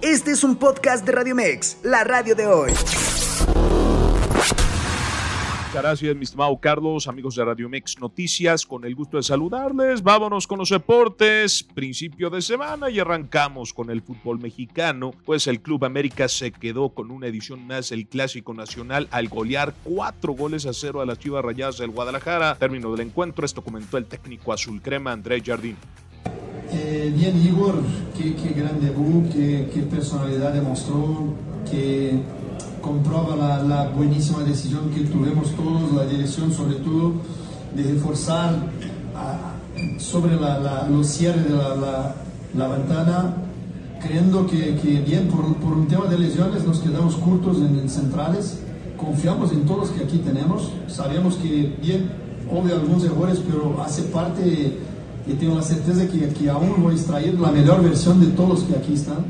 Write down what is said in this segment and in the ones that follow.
Este es un podcast de Radio Mex, la radio de hoy. Gracias, mi estimado Carlos, amigos de Radio Mex Noticias, con el gusto de saludarles. Vámonos con los deportes, principio de semana y arrancamos con el fútbol mexicano, pues el Club América se quedó con una edición más del Clásico Nacional al golear cuatro goles a cero a las Chivas Rayadas del Guadalajara. Término del encuentro, esto comentó el técnico azul crema Andrés Jardín. Eh, bien, Igor, qué, qué gran debut, qué, qué personalidad demostró, que comprueba la, la, buenísima decisión que tuvimos todos, la dirección sobre todo, de reforzar a, sobre la, la, los cierres de la, ventana, creyendo que, que bien, por, por, un tema de lesiones nos quedamos cortos en, en, centrales, confiamos en todos que aquí tenemos, sabemos que bien, obvio algunos errores, pero hace parte y tengo la certeza que, que aún voy a extraer la mejor versión de todos los que aquí están.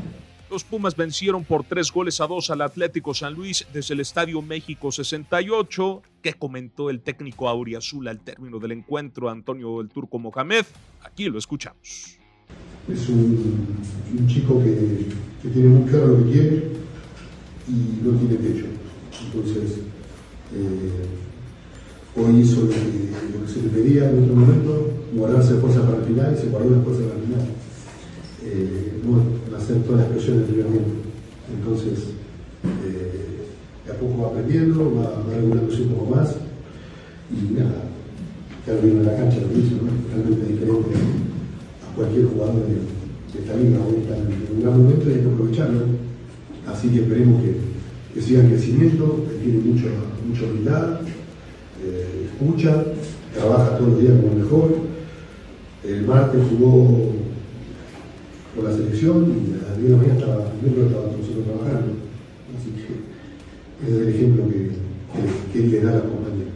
Los Pumas vencieron por tres goles a dos al Atlético San Luis desde el Estadio México 68, que comentó el técnico Auriazul al término del encuentro, Antonio el Turco Mohamed. Aquí lo escuchamos. Es un, un chico que, que, tiene muy claro lo que quiere y no tiene pecho. Entonces, eh, hoy hizo lo que, lo se le pedía en otro momento, guardarse fuerza para el final y se guardó la fuerza para el final. Eh, no hacer todas las presiones primer Entonces, eh, a poco va aprendiendo, va, va regulándose un poco más y nada, ya vino en la cancha lo mismo, ¿no? totalmente diferente a cualquier jugador de, de esta liga. Hoy está en un gran momento y hay que aprovecharlo. Así que esperemos que, que siga en crecimiento, que tiene mucho, mucha humildad, eh, escucha, trabaja todos los días como mejor. El martes jugó con la selección y a las 10 de la mañana estaba, con nosotros trabajando. Así que ese es el ejemplo que, que, que hay que dar a los compañeros.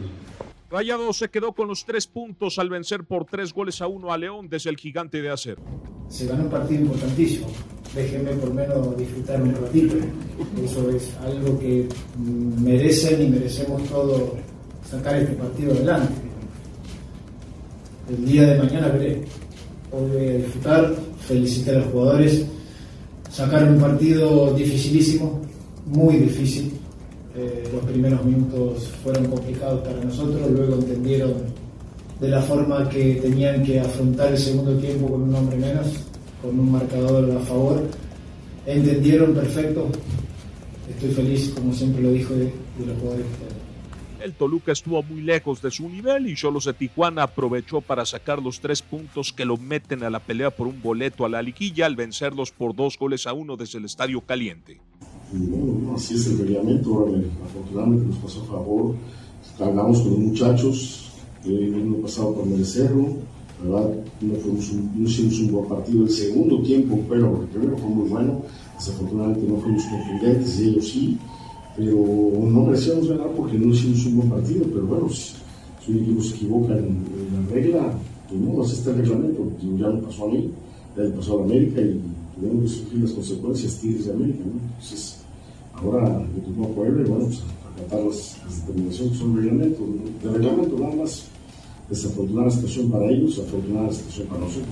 Rayado se quedó con los tres puntos al vencer por tres goles a uno a León desde el gigante de acero. Se ganó un partido importantísimo. Déjenme por menos disfrutarme un ratito. Eso es algo que merecen y merecemos todos sacar este partido adelante. El día de mañana veré. Hoy voy a disfrutar, felicitar a los jugadores. Sacaron un partido dificilísimo, muy difícil. Eh, los primeros minutos fueron complicados para nosotros, luego entendieron de la forma que tenían que afrontar el segundo tiempo con un hombre menos, con un marcador a favor. Entendieron perfecto. Estoy feliz, como siempre lo dijo, de, los jugadores el Toluca estuvo muy lejos de su nivel y Cholos de Tijuana aprovechó para sacar los tres puntos que lo meten a la pelea por un boleto a la liguilla al vencerlos por dos goles a uno desde el Estadio Caliente. Así es el reglamento, afortunadamente nos pasó a favor, cargamos con los muchachos, año pasado por merecerlo, ¿verdad? No, fuimos un, no hicimos un buen partido el segundo tiempo, pero el primero fue muy bueno, desafortunadamente no fuimos contundentes y ellos sí, pero no merecíamos ganar porque no hicimos un buen partido, pero bueno, si, si un equipo se equivoca en, la regla, pues no, así está el reglamento, ya me pasó a mí, ya le pasó a América y tenemos que sufrir las consecuencias Tigres de América, ¿no? Entonces, ahora le tocó a Puebla y bueno, pues acatar las, las determinaciones que son reglamentos, ¿no? de reglamento nada más, desafortunada situación para ellos, afortunada situación para nosotros.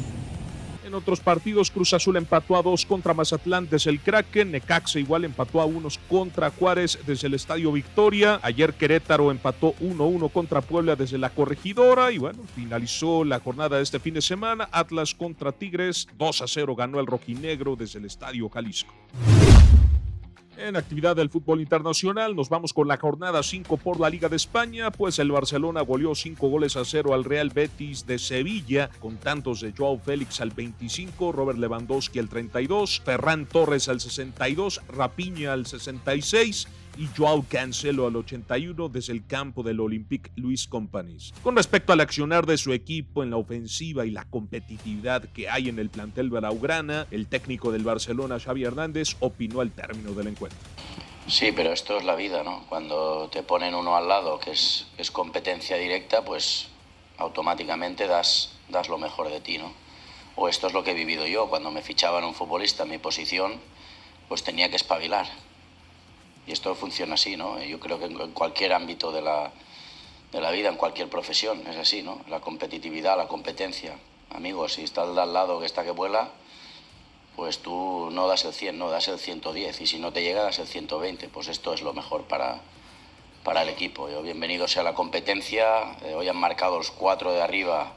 En otros partidos, Cruz Azul empató a dos contra Mazatlán desde el Kraken, Necaxa igual empató a unos contra Juárez desde el Estadio Victoria, ayer Querétaro empató 1-1 contra Puebla desde la Corregidora y bueno, finalizó la jornada este fin de semana, Atlas contra Tigres, 2-0 ganó el rojinegro desde el Estadio Jalisco. En actividad del fútbol internacional, nos vamos con la jornada 5 por la Liga de España, pues el Barcelona goleó 5 goles a 0 al Real Betis de Sevilla, con tantos de Joao Félix al 25, Robert Lewandowski al 32, Ferran Torres al 62, Rapiña al 66 y Joao Cancelo al 81 desde el campo del Olympique Luis Companies. Con respecto al accionar de su equipo en la ofensiva y la competitividad que hay en el plantel blaugrana, el técnico del Barcelona, Xavi Hernández, opinó al término del encuentro. Sí, pero esto es la vida, ¿no? Cuando te ponen uno al lado que es, es competencia directa, pues automáticamente das, das lo mejor de ti, ¿no? O esto es lo que he vivido yo, cuando me fichaban un futbolista en mi posición, pues tenía que espabilar y esto funciona así, ¿no? Yo creo que en cualquier ámbito de la, de la vida, en cualquier profesión, es así, ¿no? La competitividad, la competencia. Amigos, si está al lado que está que vuela, pues tú no das el 100, no das el 110 y si no te llega das el 120, pues esto es lo mejor para, para el equipo. bienvenido sea la competencia, eh, hoy han marcado los cuatro de arriba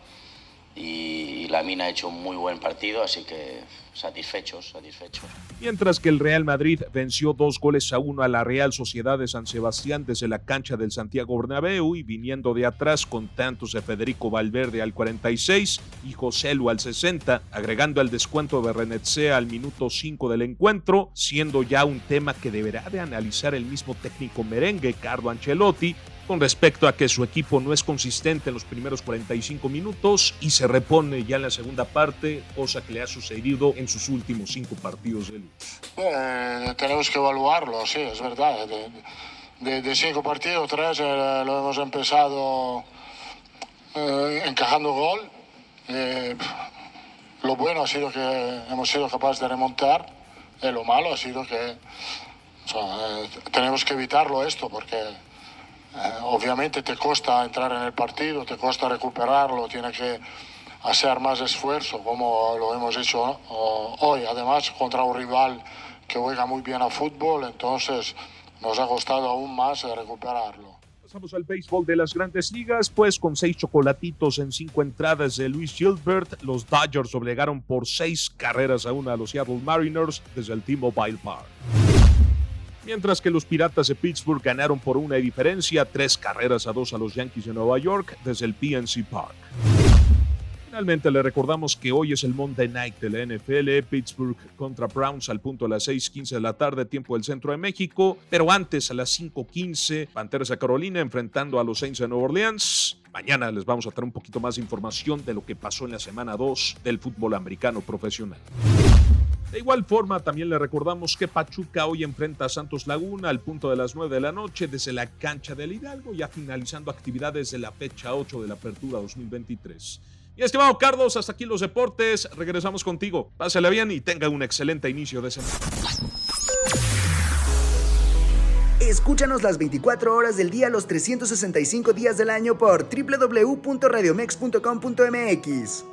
y, la mina ha hecho un muy buen partido, así que satisfechos, satisfechos. Mientras que el Real Madrid venció dos goles a uno a la Real Sociedad de San Sebastián desde la cancha del Santiago Bernabéu y viniendo de atrás con tantos de Federico Valverde al 46 y José Lu al 60, agregando el descuento de Renetsea al minuto 5 del encuentro, siendo ya un tema que deberá de analizar el mismo técnico merengue Carlo Ancelotti, con respecto a que su equipo no es consistente en los primeros 45 minutos y se repone ya en la segunda parte, cosa que le ha sucedido en sus últimos cinco partidos de eh, tenemos que evaluarlo, sí, es verdad. De, cinco partidos, tres eh, lo hemos empezado eh, encajando gol. lo bueno ha sido que hemos sido capaces de remontar, y lo malo ha sido que tenemos que evitarlo esto porque eh, obviamente te cuesta entrar en el partido, te cuesta recuperarlo, tienes que hacer más esfuerzo como lo hemos hecho hoy, además contra un rival que juega muy bien a fútbol, entonces nos ha costado aún más recuperarlo. Pasamos al béisbol de las grandes ligas, pues con seis chocolatitos en cinco entradas de Luis Gilbert, los Dodgers obligaron por seis carreras a una a los Seattle Mariners desde el T-Mobile Park mientras que los Piratas de Pittsburgh ganaron por una diferencia, tres carreras a dos a los Yankees de Nueva York desde el PNC Park. Finalmente le recordamos que hoy es el Monday Night de la NFL, Pittsburgh contra Browns al punto de las 6:15 de la tarde, tiempo del centro de México, pero antes a las 5:15, Panteras de Carolina enfrentando a los Saints de Nueva Orleans. Mañana les vamos a traer un poquito más de información de lo que pasó en la semana 2 del fútbol americano profesional. De igual forma, también le recordamos que Pachuca hoy enfrenta a Santos Laguna al punto de las 9 de la noche desde la cancha del Hidalgo, ya finalizando actividades de la fecha 8 de la apertura 2023. Y estimado Carlos, hasta aquí los deportes. Regresamos contigo. Pásale bien y tenga un excelente inicio de semana. Escúchanos las 24 horas del día, los 365 días del año por www.radiomex.com.mx.